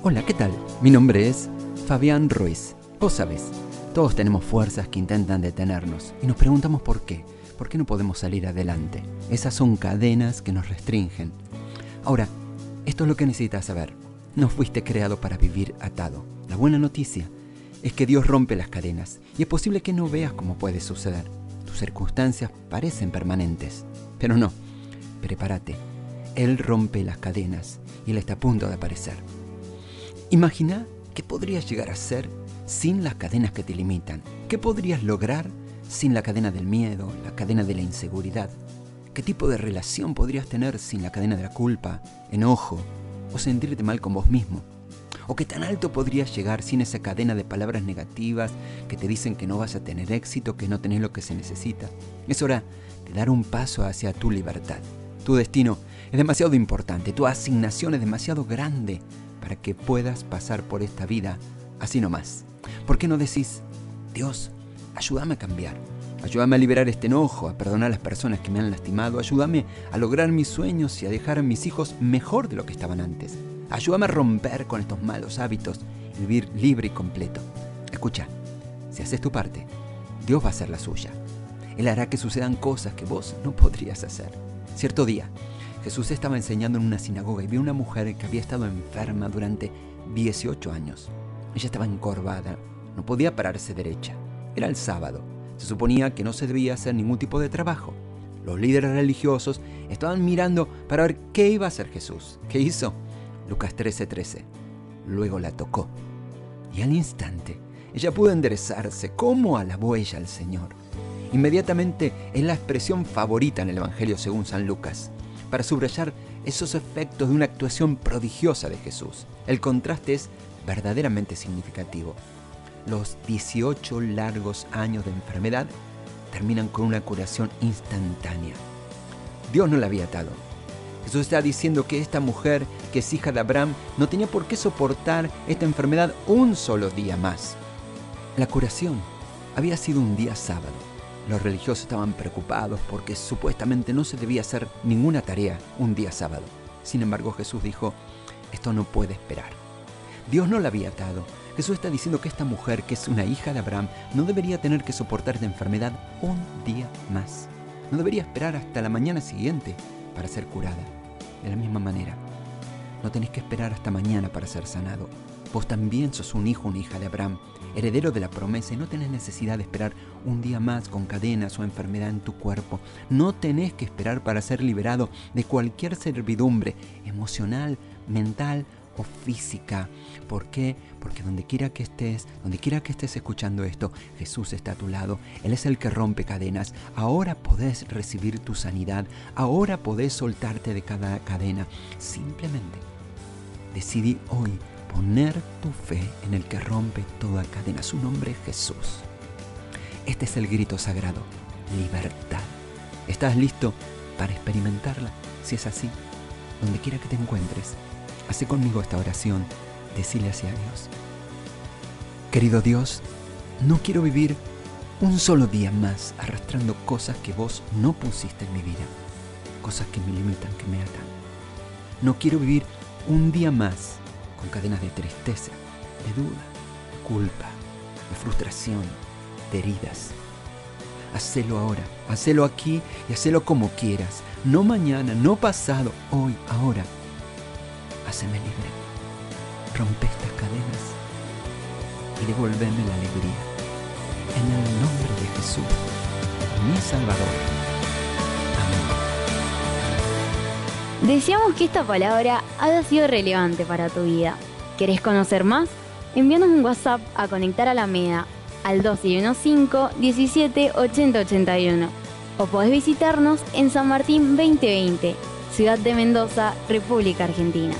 Hola, ¿qué tal? Mi nombre es Fabián Ruiz. Vos sabés, todos tenemos fuerzas que intentan detenernos y nos preguntamos por qué. ¿Por qué no podemos salir adelante? Esas son cadenas que nos restringen. Ahora, esto es lo que necesitas saber. No fuiste creado para vivir atado. La buena noticia es que Dios rompe las cadenas y es posible que no veas cómo puede suceder. Tus circunstancias parecen permanentes, pero no. Prepárate. Él rompe las cadenas y Él está a punto de aparecer. Imagina qué podrías llegar a ser sin las cadenas que te limitan. ¿Qué podrías lograr sin la cadena del miedo, la cadena de la inseguridad? ¿Qué tipo de relación podrías tener sin la cadena de la culpa, enojo o sentirte mal con vos mismo? ¿O qué tan alto podrías llegar sin esa cadena de palabras negativas que te dicen que no vas a tener éxito, que no tenés lo que se necesita? Es hora de dar un paso hacia tu libertad. Tu destino es demasiado importante, tu asignación es demasiado grande para que puedas pasar por esta vida así nomás. ¿Por qué no decís, Dios, ayúdame a cambiar? Ayúdame a liberar este enojo, a perdonar a las personas que me han lastimado. Ayúdame a lograr mis sueños y a dejar a mis hijos mejor de lo que estaban antes. Ayúdame a romper con estos malos hábitos y vivir libre y completo. Escucha, si haces tu parte, Dios va a hacer la suya. Él hará que sucedan cosas que vos no podrías hacer. Cierto día, Jesús estaba enseñando en una sinagoga y vio una mujer que había estado enferma durante 18 años. Ella estaba encorvada, no podía pararse derecha. Era el sábado. Se suponía que no se debía hacer ningún tipo de trabajo. Los líderes religiosos estaban mirando para ver qué iba a hacer Jesús. ¿Qué hizo? Lucas 13:13. Luego la tocó. Y al instante, ella pudo enderezarse. ¿Cómo alabó ella al Señor? Inmediatamente es la expresión favorita en el Evangelio según San Lucas, para subrayar esos efectos de una actuación prodigiosa de Jesús. El contraste es verdaderamente significativo. Los 18 largos años de enfermedad terminan con una curación instantánea. Dios no la había atado, Jesús está diciendo que esta mujer, que es hija de Abraham, no tenía por qué soportar esta enfermedad un solo día más. La curación había sido un día sábado. Los religiosos estaban preocupados porque supuestamente no se debía hacer ninguna tarea un día sábado. Sin embargo, Jesús dijo, esto no puede esperar. Dios no la había atado. Jesús está diciendo que esta mujer, que es una hija de Abraham, no debería tener que soportar esta enfermedad un día más. No debería esperar hasta la mañana siguiente para ser curada. De la misma manera, no tenés que esperar hasta mañana para ser sanado. Vos también sos un hijo, una hija de Abraham, heredero de la promesa y no tenés necesidad de esperar un día más con cadenas o enfermedad en tu cuerpo. No tenés que esperar para ser liberado de cualquier servidumbre emocional, mental o física. ¿Por qué? Porque donde quiera que estés, donde quiera que estés escuchando esto, Jesús está a tu lado. Él es el que rompe cadenas. Ahora podés recibir tu sanidad. Ahora podés soltarte de cada cadena. Simplemente decidí hoy poner tu fe en el que rompe toda cadena. Su nombre es Jesús. Este es el grito sagrado. Libertad. ¿Estás listo para experimentarla? Si es así, donde quiera que te encuentres, hace conmigo esta oración decirle hacia Dios. Querido Dios, no quiero vivir un solo día más arrastrando cosas que vos no pusiste en mi vida, cosas que me limitan, que me atan. No quiero vivir un día más con cadenas de tristeza, de duda, de culpa, de frustración, de heridas. Hacelo ahora, hacelo aquí y hacelo como quieras. No mañana, no pasado, hoy, ahora. Haceme libre rompe estas cadenas y devuélveme la alegría. En el nombre de Jesús, mi Salvador. Deseamos que esta palabra haya sido relevante para tu vida. ¿Querés conocer más? Envíanos un WhatsApp a Conectar a la MEDA al 1215 17 80 81 o podés visitarnos en San Martín 2020, Ciudad de Mendoza, República Argentina.